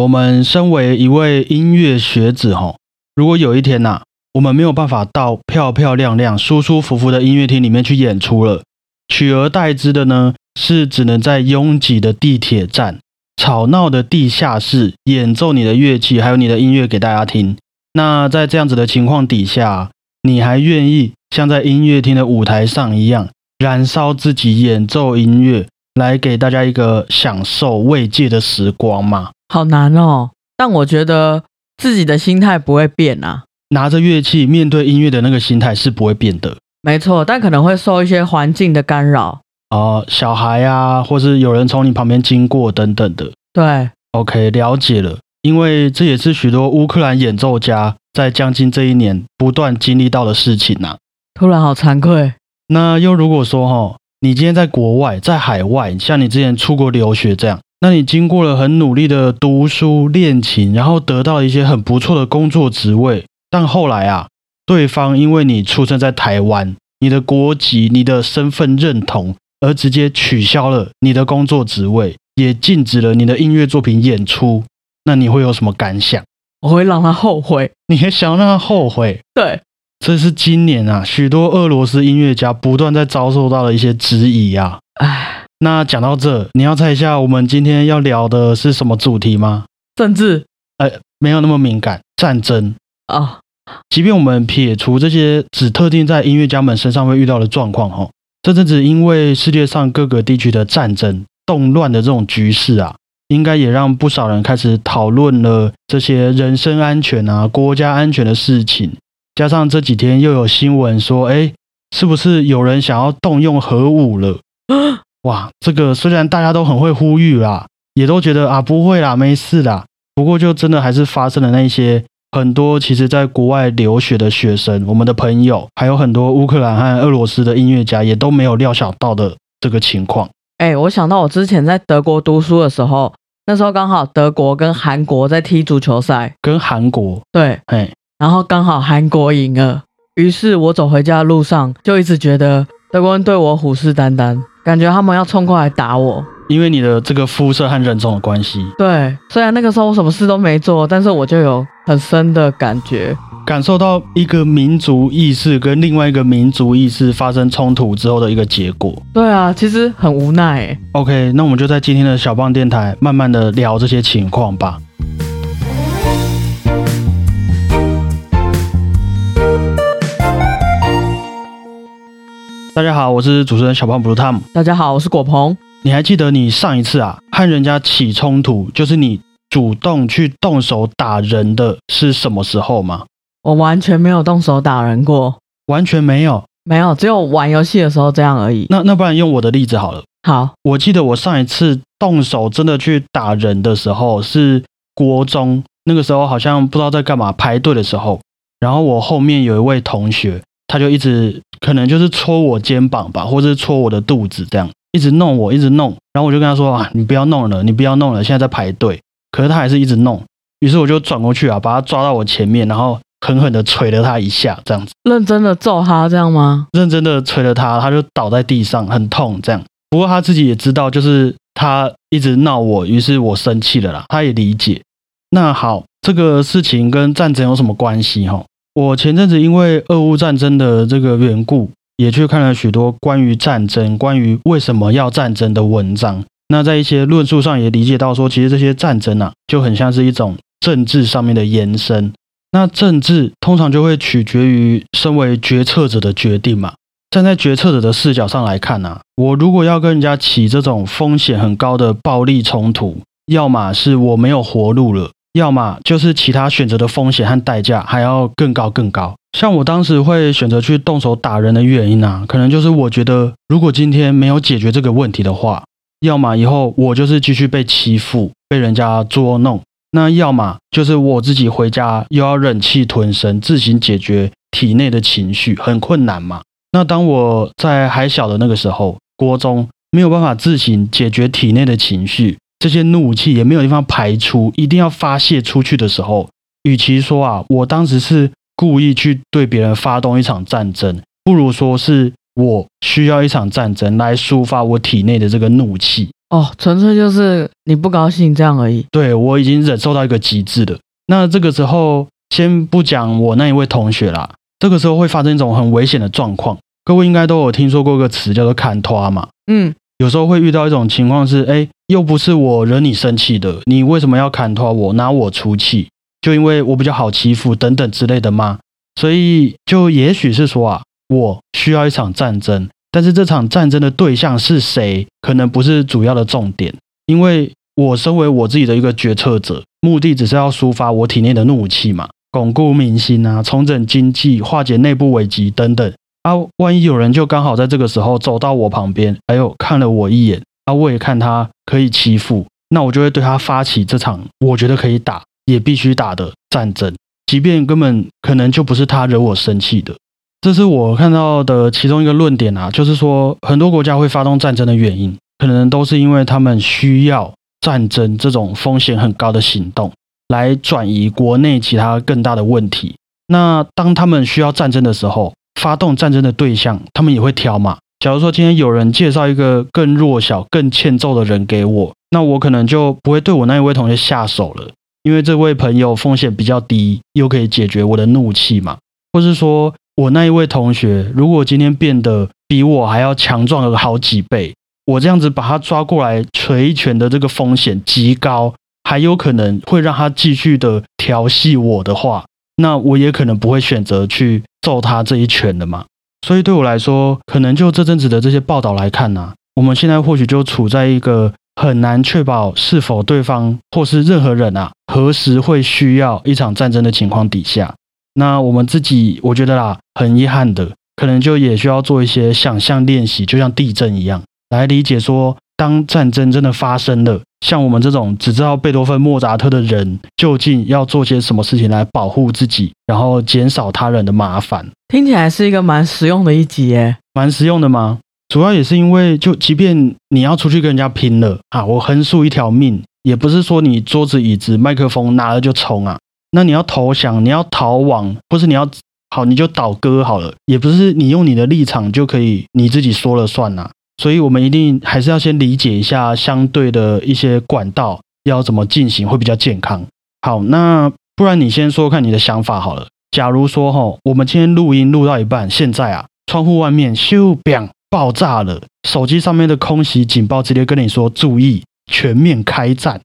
我们身为一位音乐学子吼，如果有一天呐，我们没有办法到漂漂亮亮、舒舒服服的音乐厅里面去演出了，取而代之的呢，是只能在拥挤的地铁站、吵闹的地下室演奏你的乐器，还有你的音乐给大家听。那在这样子的情况底下，你还愿意像在音乐厅的舞台上一样，燃烧自己演奏音乐，来给大家一个享受慰藉的时光嘛？好难哦，但我觉得自己的心态不会变啊。拿着乐器面对音乐的那个心态是不会变的。没错，但可能会受一些环境的干扰哦，小孩啊，或是有人从你旁边经过等等的。对，OK，了解了。因为这也是许多乌克兰演奏家在将近这一年不断经历到的事情呐。突然好惭愧。那又如果说哈，你今天在国外，在海外，像你之前出国留学这样，那你经过了很努力的读书练琴，然后得到一些很不错的工作职位，但后来啊，对方因为你出生在台湾，你的国籍、你的身份认同，而直接取消了你的工作职位，也禁止了你的音乐作品演出。那你会有什么感想？我会让他后悔。你还想让他后悔？对，这是今年啊，许多俄罗斯音乐家不断在遭受到的一些质疑啊。唉，那讲到这，你要猜一下我们今天要聊的是什么主题吗？政治？呃，没有那么敏感，战争啊。即便我们撇除这些只特定在音乐家们身上会遇到的状况，哈，这阵子因为世界上各个地区的战争、动乱的这种局势啊。应该也让不少人开始讨论了这些人身安全啊、国家安全的事情。加上这几天又有新闻说，哎，是不是有人想要动用核武了？哇，这个虽然大家都很会呼吁啦，也都觉得啊不会啦，没事啦。不过就真的还是发生了那些很多其实在国外留学的学生、我们的朋友，还有很多乌克兰和俄罗斯的音乐家也都没有料想到的这个情况。哎，我想到我之前在德国读书的时候。那时候刚好德国跟韩国在踢足球赛，跟韩国对，哎，然后刚好韩国赢了，于是我走回家的路上就一直觉得德国人对我虎视眈眈，感觉他们要冲过来打我。因为你的这个肤色和人种的关系，对，虽然那个时候我什么事都没做，但是我就有很深的感觉。感受到一个民族意识跟另外一个民族意识发生冲突之后的一个结果。对啊，其实很无奈。OK，那我们就在今天的小棒电台慢慢的聊这些情况吧。大家好，我是主持人小胖 Blue Tom。大家好，我是果鹏。你还记得你上一次啊和人家起冲突，就是你主动去动手打人的是什么时候吗？我完全没有动手打人过，完全没有，没有，只有玩游戏的时候这样而已。那那不然用我的例子好了。好，我记得我上一次动手真的去打人的时候是国中，那个时候好像不知道在干嘛，排队的时候，然后我后面有一位同学，他就一直可能就是戳我肩膀吧，或者是戳我的肚子，这样一直弄我，一直弄，然后我就跟他说啊，你不要弄了，你不要弄了，现在在排队。可是他还是一直弄，于是我就转过去啊，把他抓到我前面，然后。狠狠的捶了他一下，这样子，认真的揍他这样吗？认真的捶了他，他就倒在地上，很痛。这样，不过他自己也知道，就是他一直闹我，于是我生气了啦。他也理解。那好，这个事情跟战争有什么关系？哈，我前阵子因为俄乌战争的这个缘故，也去看了许多关于战争、关于为什么要战争的文章。那在一些论述上也理解到，说其实这些战争啊，就很像是一种政治上面的延伸。那政治通常就会取决于身为决策者的决定嘛。站在决策者的视角上来看呢，我如果要跟人家起这种风险很高的暴力冲突，要么是我没有活路了，要么就是其他选择的风险和代价还要更高更高。像我当时会选择去动手打人的原因啊，可能就是我觉得如果今天没有解决这个问题的话，要么以后我就是继续被欺负，被人家捉弄。那要么就是我自己回家又要忍气吞声，自行解决体内的情绪，很困难嘛。那当我在还小的那个时候，国中没有办法自行解决体内的情绪，这些怒气也没有地方排出，一定要发泄出去的时候，与其说啊，我当时是故意去对别人发动一场战争，不如说是我需要一场战争来抒发我体内的这个怒气。哦，纯粹就是你不高兴这样而已。对我已经忍受到一个极致了。那这个时候，先不讲我那一位同学啦，这个时候会发生一种很危险的状况。各位应该都有听说过一个词叫做“砍拖”嘛。嗯，有时候会遇到一种情况是，哎，又不是我惹你生气的，你为什么要砍拖我，拿我出气？就因为我比较好欺负等等之类的吗？所以就也许是说啊，我需要一场战争，但是这场战争的对象是谁，可能不是主要的重点，因为我身为我自己的一个决策者，目的只是要抒发我体内的怒气嘛，巩固民心啊，重整经济，化解内部危机等等。啊，万一有人就刚好在这个时候走到我旁边，哎呦，看了我一眼，啊，我也看他可以欺负，那我就会对他发起这场我觉得可以打。也必须打的战争，即便根本可能就不是他惹我生气的，这是我看到的其中一个论点啊，就是说很多国家会发动战争的原因，可能都是因为他们需要战争这种风险很高的行动来转移国内其他更大的问题。那当他们需要战争的时候，发动战争的对象，他们也会挑嘛。假如说今天有人介绍一个更弱小、更欠揍的人给我，那我可能就不会对我那一位同学下手了。因为这位朋友风险比较低，又可以解决我的怒气嘛，或是说我那一位同学，如果今天变得比我还要强壮了好几倍，我这样子把他抓过来捶一拳的这个风险极高，还有可能会让他继续的调戏我的话，那我也可能不会选择去揍他这一拳的嘛。所以对我来说，可能就这阵子的这些报道来看呢，我们现在或许就处在一个。很难确保是否对方或是任何人啊，何时会需要一场战争的情况底下，那我们自己我觉得啦，很遗憾的，可能就也需要做一些想象练习，就像地震一样，来理解说，当战争真的发生了，像我们这种只知道贝多芬、莫扎特的人，究竟要做些什么事情来保护自己，然后减少他人的麻烦。听起来是一个蛮实用的一集耶，蛮实用的吗？主要也是因为，就即便你要出去跟人家拼了啊，我横竖一条命，也不是说你桌子、椅子、麦克风拿了就冲啊。那你要投降，你要逃亡，不是你要好你就倒戈好了，也不是你用你的立场就可以你自己说了算呐。所以，我们一定还是要先理解一下相对的一些管道要怎么进行会比较健康。好，那不然你先说看你的想法好了。假如说哈，我们今天录音录到一半，现在啊，窗户外面咻砰。爆炸了！手机上面的空袭警报直接跟你说注意，全面开战。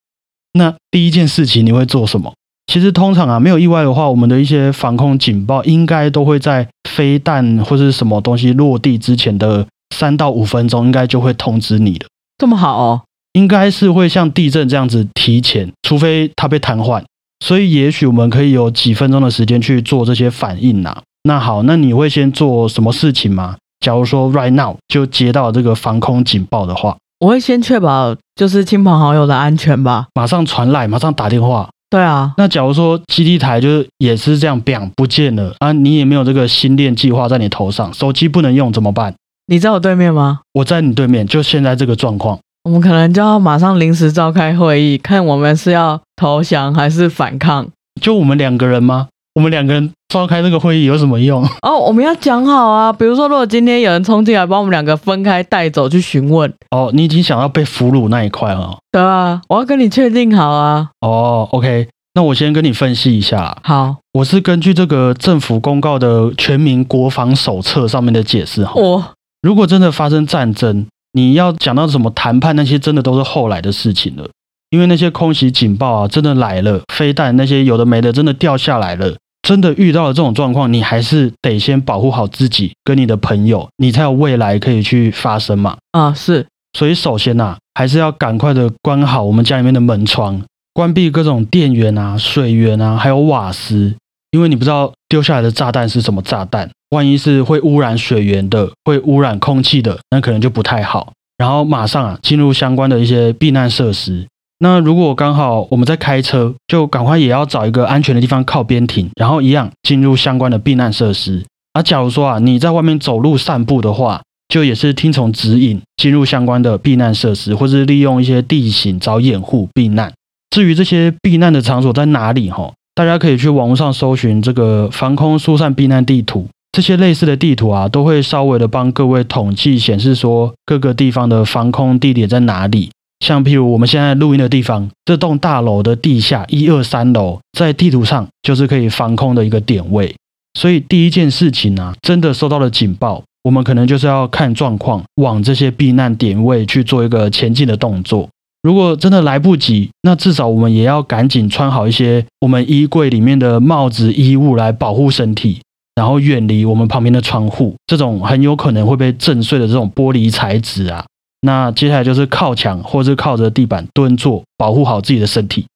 那第一件事情你会做什么？其实通常啊，没有意外的话，我们的一些防空警报应该都会在飞弹或是什么东西落地之前的三到五分钟，应该就会通知你了。这么好哦？应该是会像地震这样子提前，除非它被瘫痪。所以也许我们可以有几分钟的时间去做这些反应呐。那好，那你会先做什么事情吗？假如说 right now 就接到这个防空警报的话，我会先确保就是亲朋好友的安全吧，马上传来，马上打电话。对啊，那假如说基地台就是也是这样，bang 不见了啊，你也没有这个心电计划在你头上，手机不能用怎么办？你在我对面吗？我在你对面，就现在这个状况，我们可能就要马上临时召开会议，看我们是要投降还是反抗。就我们两个人吗？我们两个人召开这个会议有什么用？哦，我们要讲好啊。比如说，如果今天有人冲进来，把我们两个分开带走去询问。哦，你已经想要被俘虏那一块了。对啊，我要跟你确定好啊。哦，OK，那我先跟你分析一下。好，我是根据这个政府公告的《全民国防手册》上面的解释哈。我如果真的发生战争，你要讲到什么谈判那些，真的都是后来的事情了。因为那些空袭警报啊，真的来了，飞弹那些有的没的，真的掉下来了。真的遇到了这种状况，你还是得先保护好自己跟你的朋友，你才有未来可以去发生嘛。啊，是。所以首先呐，还是要赶快的关好我们家里面的门窗，关闭各种电源啊、水源啊，还有瓦斯，因为你不知道丢下来的炸弹是什么炸弹，万一是会污染水源的、会污染空气的，那可能就不太好。然后马上啊，进入相关的一些避难设施。那如果刚好我们在开车，就赶快也要找一个安全的地方靠边停，然后一样进入相关的避难设施。而假如说啊，你在外面走路散步的话，就也是听从指引进入相关的避难设施，或是利用一些地形找掩护避难。至于这些避难的场所在哪里哈，大家可以去网络上搜寻这个防空疏散避难地图，这些类似的地图啊，都会稍微的帮各位统计显示说各个地方的防空地点在哪里。像譬如我们现在录音的地方，这栋大楼的地下一二三楼，在地图上就是可以防空的一个点位。所以第一件事情啊，真的收到了警报，我们可能就是要看状况，往这些避难点位去做一个前进的动作。如果真的来不及，那至少我们也要赶紧穿好一些我们衣柜里面的帽子、衣物来保护身体，然后远离我们旁边的窗户，这种很有可能会被震碎的这种玻璃材质啊。那接下来就是靠墙或是靠着地板蹲坐，保护好自己的身体。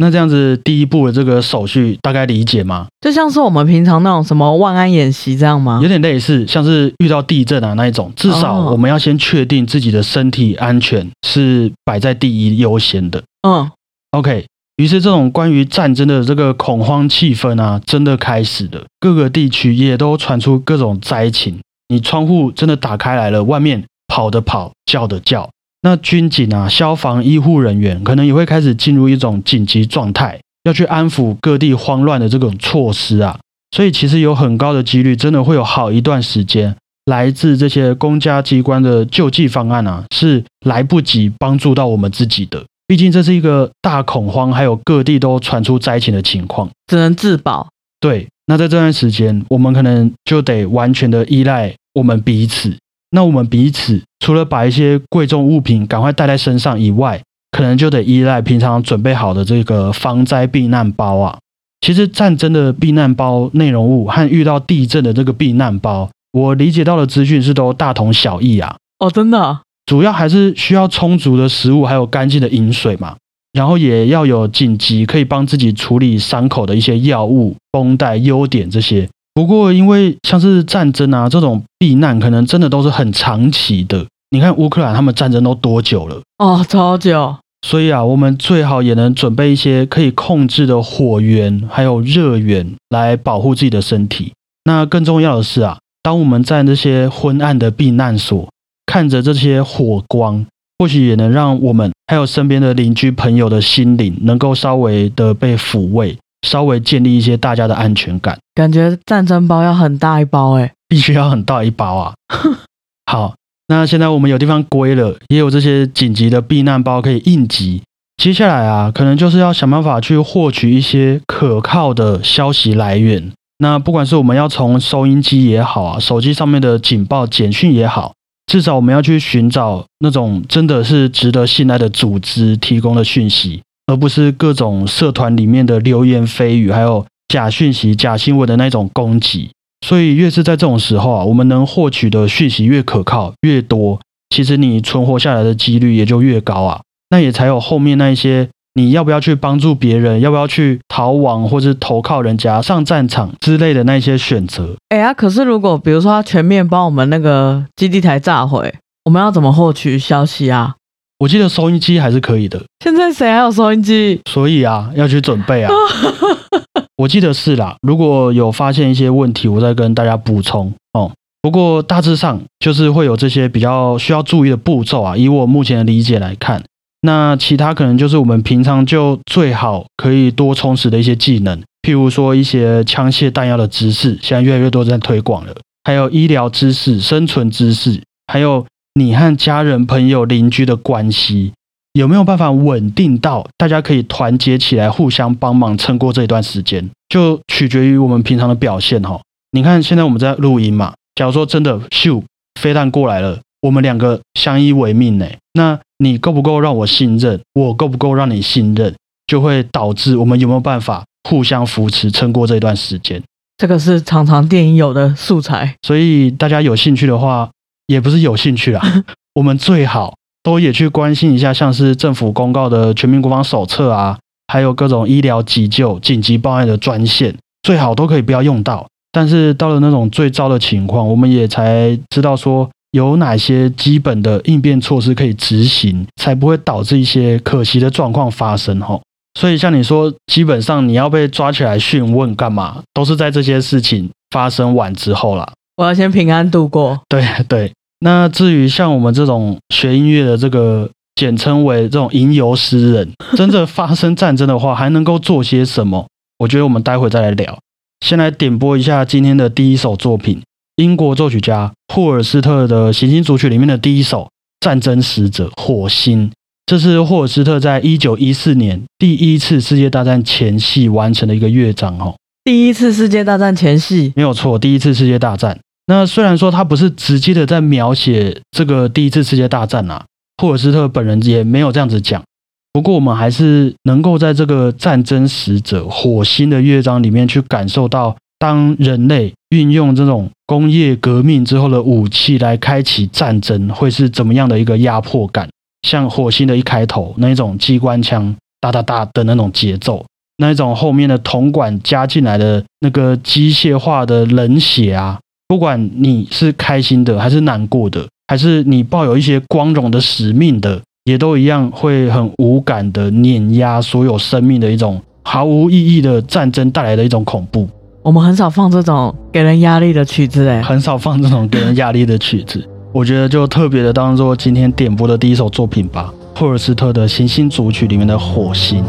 那这样子，第一步的这个手续大概理解吗？就像是我们平常那种什么万安演习这样吗？有点类似，像是遇到地震啊那一种，至少我们要先确定自己的身体安全是摆在第一优先的。嗯，OK。于是这种关于战争的这个恐慌气氛啊，真的开始了。各个地区也都传出各种灾情。你窗户真的打开来了，外面跑的跑，叫的叫。那军警啊、消防、医护人员可能也会开始进入一种紧急状态，要去安抚各地慌乱的这种措施啊。所以其实有很高的几率，真的会有好一段时间，来自这些公家机关的救济方案啊，是来不及帮助到我们自己的。毕竟这是一个大恐慌，还有各地都传出灾情的情况，只能自保。对，那在这段时间，我们可能就得完全的依赖我们彼此。那我们彼此除了把一些贵重物品赶快带在身上以外，可能就得依赖平常准备好的这个防灾避难包啊。其实战争的避难包内容物和遇到地震的这个避难包，我理解到的资讯是都大同小异啊。哦，真的，主要还是需要充足的食物，还有干净的饮水嘛。然后也要有紧急可以帮自己处理伤口的一些药物、绷带、优点这些。不过，因为像是战争啊这种避难，可能真的都是很长期的。你看乌克兰他们战争都多久了？哦，超久。所以啊，我们最好也能准备一些可以控制的火源，还有热源来保护自己的身体。那更重要的是啊，当我们在那些昏暗的避难所，看着这些火光，或许也能让我们还有身边的邻居朋友的心灵，能够稍微的被抚慰。稍微建立一些大家的安全感，感觉战争包要很大一包哎，必须要很大一包啊。好，那现在我们有地方归了，也有这些紧急的避难包可以应急。接下来啊，可能就是要想办法去获取一些可靠的消息来源。那不管是我们要从收音机也好啊，手机上面的警报简讯也好，至少我们要去寻找那种真的是值得信赖的组织提供的讯息。而不是各种社团里面的流言蜚语，还有假讯息、假新闻的那种攻击。所以越是在这种时候啊，我们能获取的讯息越可靠、越多，其实你存活下来的几率也就越高啊。那也才有后面那一些你要不要去帮助别人，要不要去逃亡或者投靠人家、上战场之类的那些选择。哎呀，可是如果比如说他全面帮我们那个基地台炸毁，我们要怎么获取消息啊？我记得收音机还是可以的。现在谁还有收音机？所以啊，要去准备啊。我记得是啦。如果有发现一些问题，我再跟大家补充哦。不过大致上就是会有这些比较需要注意的步骤啊。以我目前的理解来看，那其他可能就是我们平常就最好可以多充实的一些技能，譬如说一些枪械弹药的知识，现在越来越多在推广了。还有医疗知识、生存知识，还有。你和家人、朋友、邻居的关系有没有办法稳定到大家可以团结起来，互相帮忙撑过这一段时间？就取决于我们平常的表现哈。你看，现在我们在录音嘛。假如说真的咻飞弹过来了，我们两个相依为命呢，那你够不够让我信任？我够不够让你信任？就会导致我们有没有办法互相扶持，撑过这一段时间？这个是常常电影有的素材，所以大家有兴趣的话。也不是有兴趣啦，我们最好都也去关心一下，像是政府公告的全民国防手册啊，还有各种医疗急救、紧急报案的专线，最好都可以不要用到。但是到了那种最糟的情况，我们也才知道说有哪些基本的应变措施可以执行，才不会导致一些可惜的状况发生哈。所以像你说，基本上你要被抓起来讯问干嘛，都是在这些事情发生完之后啦。我要先平安度过。对对。那至于像我们这种学音乐的这个，简称为这种吟游诗人，真正发生战争的话，还能够做些什么？我觉得我们待会再来聊。先来点播一下今天的第一首作品，英国作曲家霍尔斯特的《行星组曲》里面的第一首《战争使者》火星。这是霍尔斯特在一九一四年第一次世界大战前夕完成的一个乐章哦。第一次世界大战前夕，没有错，第一次世界大战。那虽然说他不是直接的在描写这个第一次世界大战啊，霍尔斯特本人也没有这样子讲。不过我们还是能够在这个战争使者火星的乐章里面去感受到，当人类运用这种工业革命之后的武器来开启战争，会是怎么样的一个压迫感。像火星的一开头那一种机关枪哒哒哒的那种节奏，那一种后面的铜管加进来的那个机械化的冷血啊。不管你是开心的，还是难过的，还是你抱有一些光荣的使命的，也都一样会很无感的碾压所有生命的一种毫无意义的战争带来的一种恐怖。我们很少放这种给人压力的曲子，哎，很少放这种给人压力的曲子。我觉得就特别的当做今天点播的第一首作品吧，霍尔斯特的《行星组曲》里面的《火星》。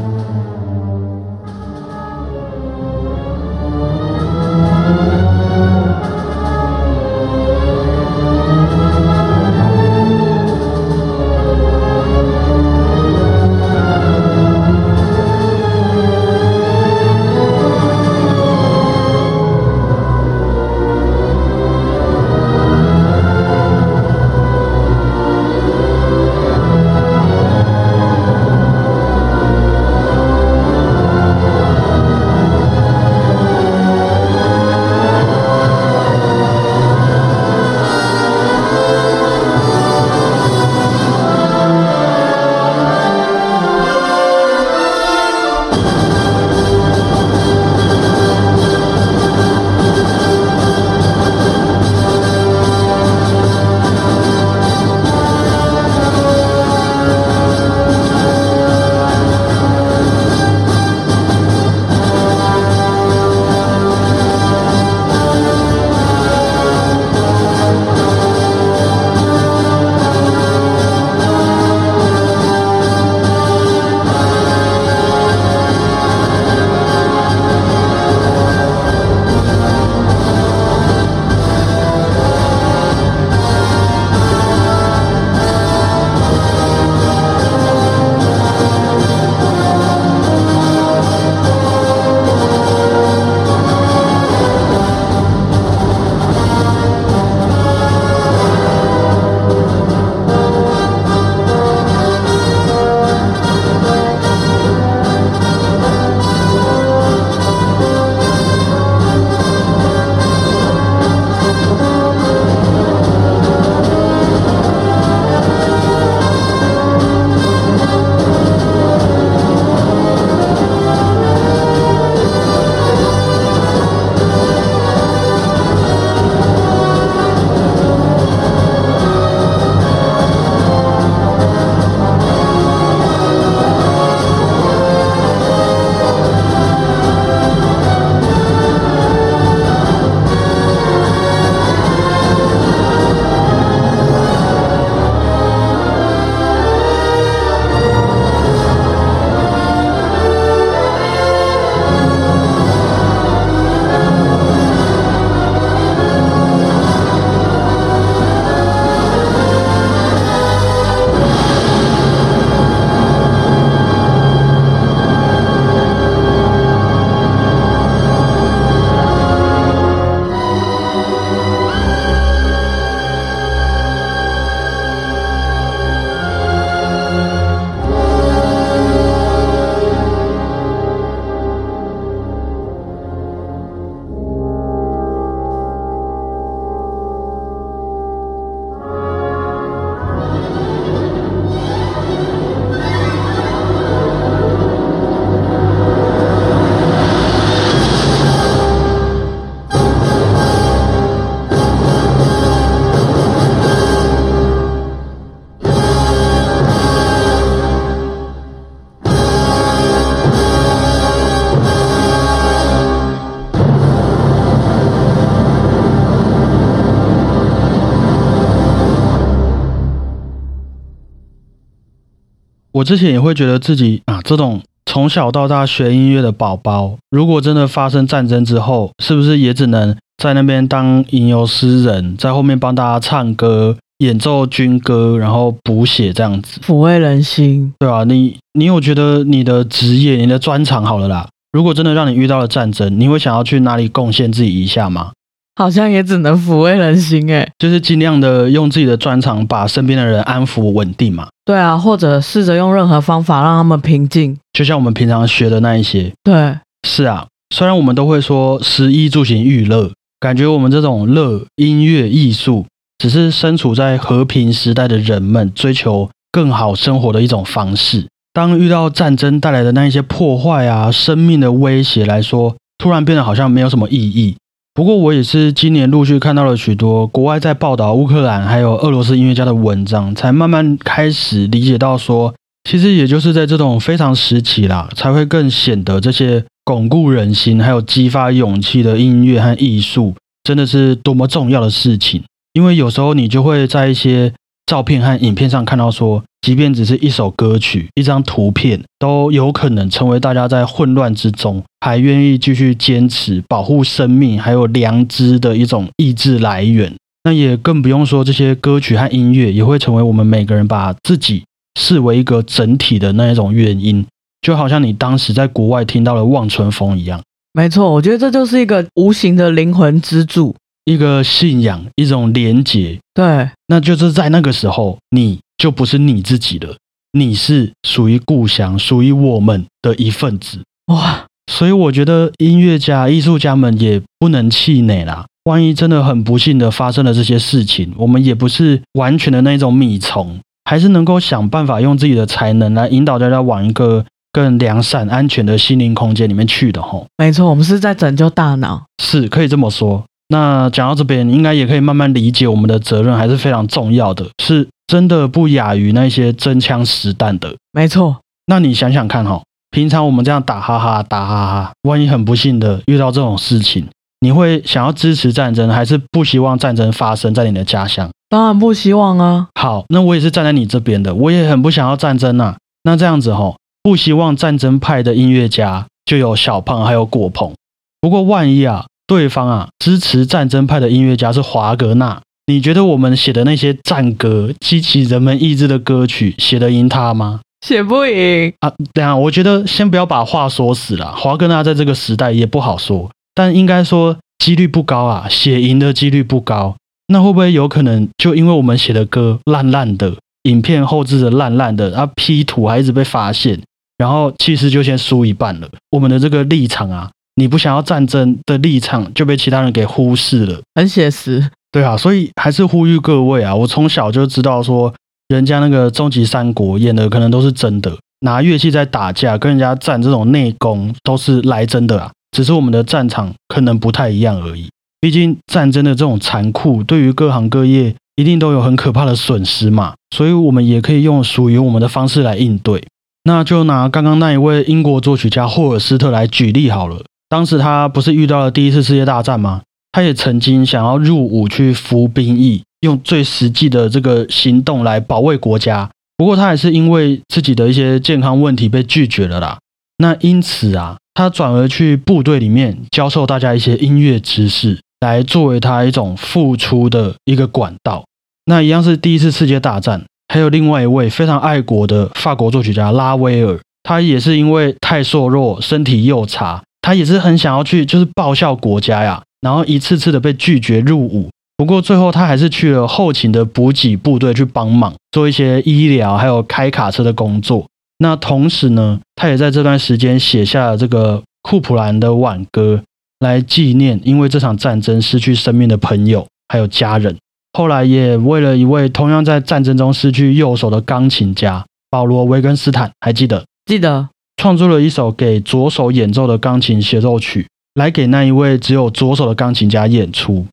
我之前也会觉得自己啊，这种从小到大学音乐的宝宝，如果真的发生战争之后，是不是也只能在那边当吟游诗人，在后面帮大家唱歌，演奏军歌，然后补血这样子，抚慰人心。对啊，你你有觉得你的职业、你的专长好了啦？如果真的让你遇到了战争，你会想要去哪里贡献自己一下吗？好像也只能抚慰人心诶。就是尽量的用自己的专长把身边的人安抚稳定嘛。对啊，或者试着用任何方法让他们平静。就像我们平常学的那一些。对，是啊。虽然我们都会说食衣住行娱乐，感觉我们这种乐、音乐、艺术，只是身处在和平时代的人们追求更好生活的一种方式。当遇到战争带来的那一些破坏啊、生命的威胁来说，突然变得好像没有什么意义。不过我也是今年陆续看到了许多国外在报道乌克兰还有俄罗斯音乐家的文章，才慢慢开始理解到说，其实也就是在这种非常时期啦，才会更显得这些。巩固人心，还有激发勇气的音乐和艺术，真的是多么重要的事情。因为有时候你就会在一些照片和影片上看到，说即便只是一首歌曲、一张图片，都有可能成为大家在混乱之中还愿意继续坚持保护生命还有良知的一种意志来源。那也更不用说这些歌曲和音乐也会成为我们每个人把自己视为一个整体的那一种原因。就好像你当时在国外听到了《望春风》一样，没错，我觉得这就是一个无形的灵魂支柱，一个信仰，一种连结。对，那就是在那个时候，你就不是你自己了，你是属于故乡、属于我们的一份子。哇！所以我觉得音乐家、艺术家们也不能气馁啦。万一真的很不幸的发生了这些事情，我们也不是完全的那种米虫，还是能够想办法用自己的才能来引导大家往一个。更良善、安全的心灵空间里面去的吼，没错，我们是在拯救大脑，是可以这么说。那讲到这边，应该也可以慢慢理解，我们的责任还是非常重要的，是真的不亚于那些真枪实弹的。没错，那你想想看哈，平常我们这样打哈哈打哈哈，万一很不幸的遇到这种事情，你会想要支持战争，还是不希望战争发生在你的家乡？当然不希望啊。好，那我也是站在你这边的，我也很不想要战争呐。那这样子哈。不希望战争派的音乐家就有小胖还有果鹏。不过万一啊，对方啊支持战争派的音乐家是华格纳，你觉得我们写的那些战歌、激起人们意志的歌曲写得赢他吗？写不赢啊！等下，我觉得先不要把话说死了。华格纳在这个时代也不好说，但应该说几率不高啊，写赢的几率不高。那会不会有可能就因为我们写的歌烂烂的，影片后置的烂烂的，啊 P 图还一直被发现？然后其实就先输一半了。我们的这个立场啊，你不想要战争的立场就被其他人给忽视了，很写实。对啊，所以还是呼吁各位啊，我从小就知道说，人家那个终极三国演的可能都是真的，拿乐器在打架，跟人家战这种内功都是来真的啊，只是我们的战场可能不太一样而已。毕竟战争的这种残酷，对于各行各业一定都有很可怕的损失嘛，所以我们也可以用属于我们的方式来应对。那就拿刚刚那一位英国作曲家霍尔斯特来举例好了。当时他不是遇到了第一次世界大战吗？他也曾经想要入伍去服兵役，用最实际的这个行动来保卫国家。不过他还是因为自己的一些健康问题被拒绝了啦。那因此啊，他转而去部队里面教授大家一些音乐知识，来作为他一种付出的一个管道。那一样是第一次世界大战。还有另外一位非常爱国的法国作曲家拉威尔，他也是因为太瘦弱，身体又差，他也是很想要去就是报效国家呀，然后一次次的被拒绝入伍。不过最后他还是去了后勤的补给部队去帮忙，做一些医疗还有开卡车的工作。那同时呢，他也在这段时间写下了这个库普兰的挽歌，来纪念因为这场战争失去生命的朋友还有家人。后来也为了一位同样在战争中失去右手的钢琴家保罗·维根斯坦，还记得？记得，创作了一首给左手演奏的钢琴协奏曲，来给那一位只有左手的钢琴家演出。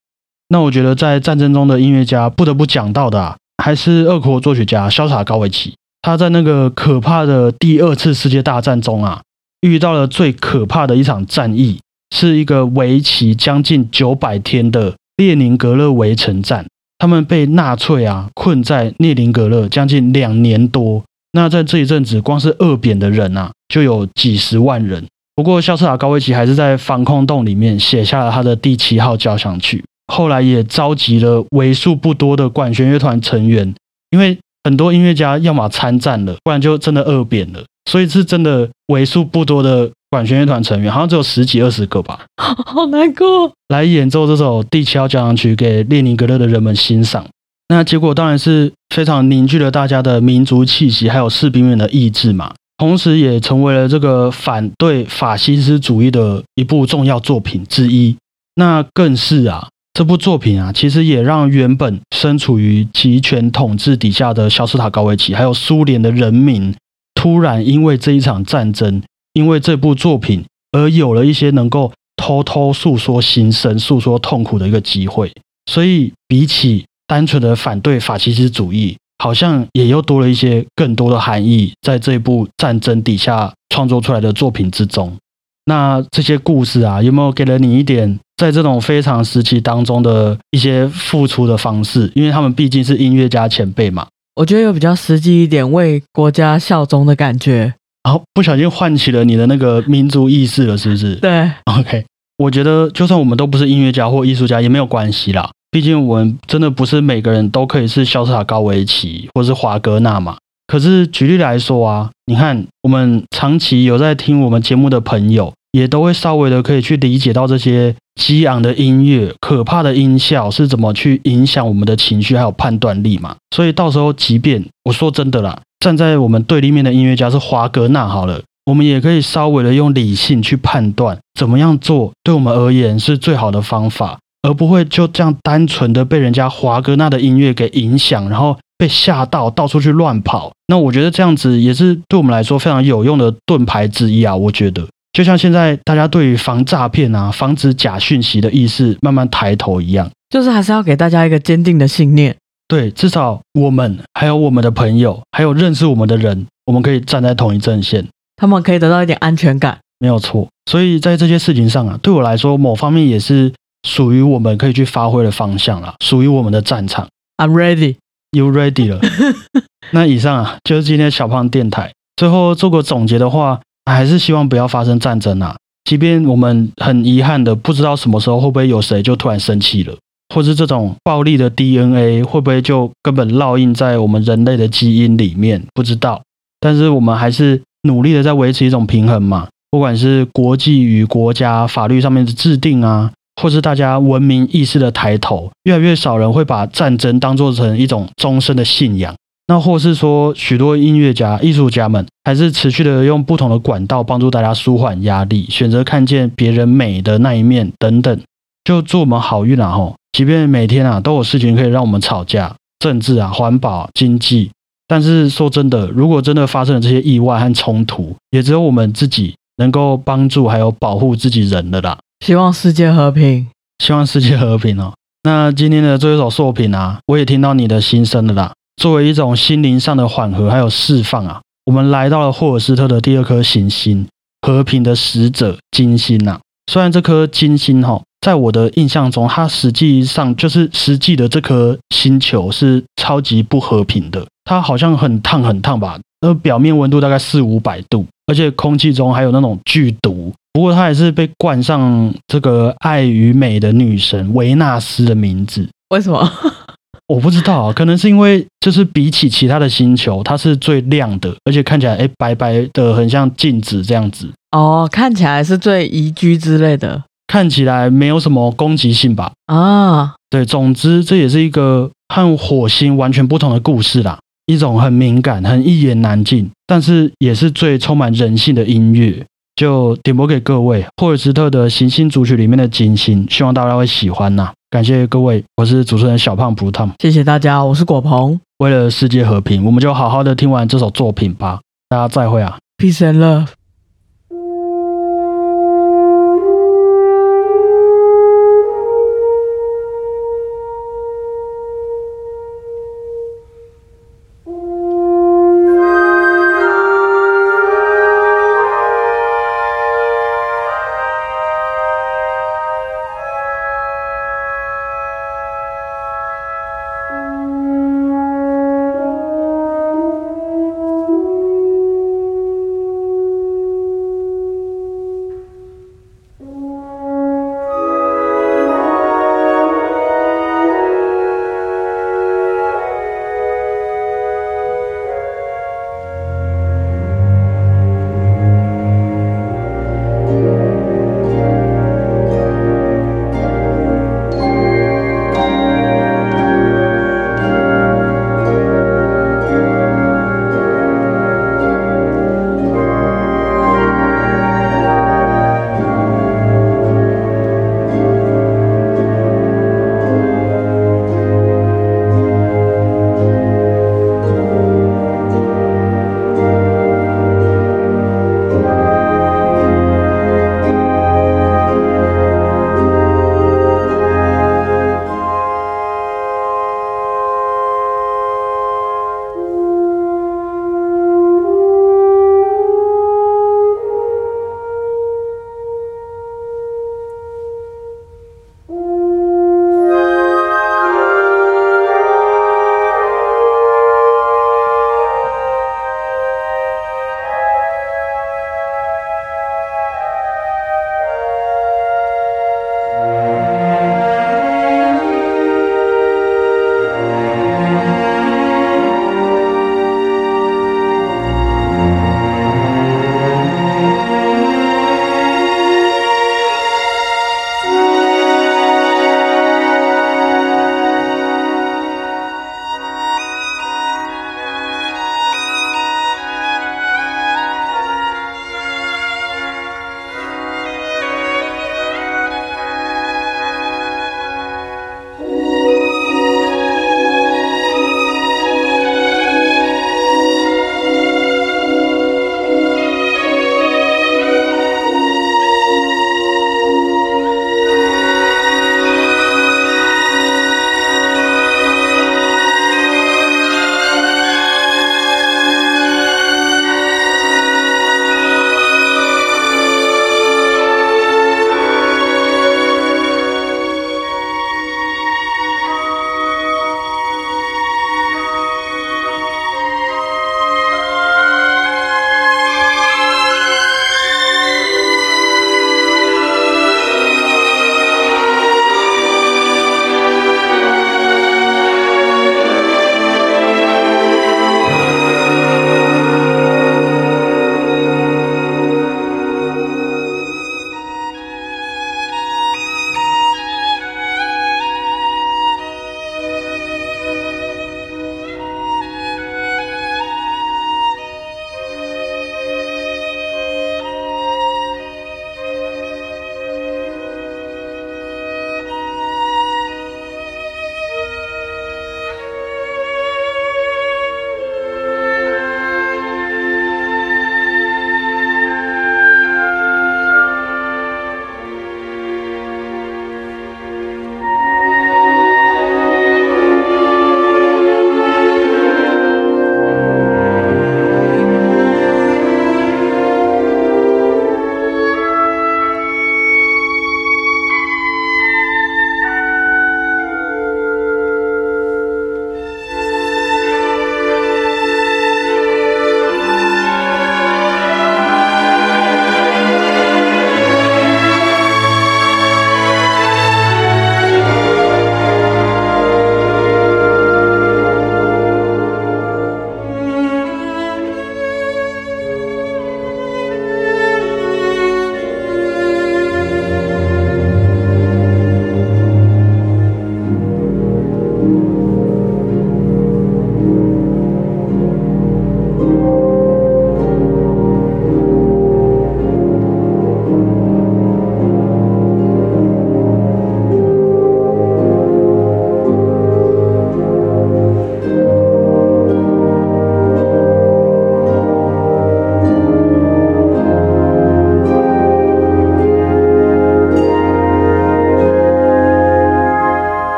那我觉得，在战争中的音乐家不得不讲到的，啊，还是俄国作曲家肖塔高维奇。他在那个可怕的第二次世界大战中啊，遇到了最可怕的一场战役，是一个为期将近九百天的列宁格勒围城战。他们被纳粹啊困在列宁格勒将近两年多。那在这一阵子，光是饿扁的人啊就有几十万人。不过，肖斯塔高维奇还是在防空洞里面写下了他的第七号交响曲。后来也召集了为数不多的管弦乐团成员，因为很多音乐家要么参战了，不然就真的饿扁了，所以是真的为数不多的管弦乐团成员，好像只有十几二十个吧，好难过。来演奏这首第七号交响曲给列宁格勒的人们欣赏。那结果当然是非常凝聚了大家的民族气息，还有士兵们的意志嘛。同时，也成为了这个反对法西斯主义的一部重要作品之一。那更是啊，这部作品啊，其实也让原本身处于集权统治底下的肖斯塔高维奇，还有苏联的人民，突然因为这一场战争，因为这部作品，而有了一些能够偷偷诉说心声、诉说痛苦的一个机会。所以，比起单纯的反对法西斯主义。好像也又多了一些更多的含义，在这部战争底下创作出来的作品之中。那这些故事啊，有没有给了你一点在这种非常时期当中的一些付出的方式？因为他们毕竟是音乐家前辈嘛。我觉得有比较实际一点，为国家效忠的感觉。然后不小心唤起了你的那个民族意识了，是不是？对。OK，我觉得就算我们都不是音乐家或艺术家，也没有关系啦。毕竟我们真的不是每个人都可以是肖斯塔高维奇或是华格纳嘛。可是举例来说啊，你看我们长期有在听我们节目的朋友，也都会稍微的可以去理解到这些激昂的音乐、可怕的音效是怎么去影响我们的情绪还有判断力嘛。所以到时候，即便我说真的啦，站在我们对立面的音乐家是华格纳好了，我们也可以稍微的用理性去判断怎么样做对我们而言是最好的方法。而不会就这样单纯的被人家华格纳的音乐给影响，然后被吓到到处去乱跑。那我觉得这样子也是对我们来说非常有用的盾牌之一啊。我觉得就像现在大家对于防诈骗啊、防止假讯息的意识慢慢抬头一样，就是还是要给大家一个坚定的信念。对，至少我们还有我们的朋友，还有认识我们的人，我们可以站在同一阵线，他们可以得到一点安全感。没有错。所以在这些事情上啊，对我来说，某方面也是。属于我们可以去发挥的方向了，属于我们的战场。I'm ready, you ready 了？那以上啊，就是今天小胖电台最后做个总结的话，还是希望不要发生战争啊。即便我们很遗憾的不知道什么时候会不会有谁就突然生气了，或是这种暴力的 DNA 会不会就根本烙印在我们人类的基因里面，不知道。但是我们还是努力的在维持一种平衡嘛，不管是国际与国家法律上面的制定啊。或是大家文明意识的抬头，越来越少人会把战争当做成一种终身的信仰。那或是说，许多音乐家、艺术家们还是持续的用不同的管道帮助大家舒缓压力，选择看见别人美的那一面等等，就祝我们好运啊！吼，即便每天啊都有事情可以让我们吵架，政治啊、环保、经济，但是说真的，如果真的发生了这些意外和冲突，也只有我们自己能够帮助还有保护自己人的啦。希望世界和平，希望世界和平哦。那今天的最后一首作品啊，我也听到你的心声了啦。作为一种心灵上的缓和还有释放啊，我们来到了霍尔斯特的第二颗行星——和平的使者金星呐。虽然这颗金星哈，在我的印象中，它实际上就是实际的这颗星球是超级不和平的。它好像很烫很烫吧？那表面温度大概四五百度，而且空气中还有那种剧毒。不过，她也是被冠上这个爱与美的女神维纳斯的名字。为什么？我不知道，可能是因为就是比起其他的星球，它是最亮的，而且看起来哎白白的，很像镜子这样子。哦，看起来是最宜居之类的，看起来没有什么攻击性吧？啊，对，总之这也是一个和火星完全不同的故事啦，一种很敏感、很一言难尽，但是也是最充满人性的音乐。就点播给各位霍尔斯特的行星组曲里面的金星，希望大家会喜欢呐！感谢各位，我是主持人小胖葡萄，谢谢大家，我是果鹏。为了世界和平，我们就好好的听完这首作品吧。大家再会啊，Peace and love。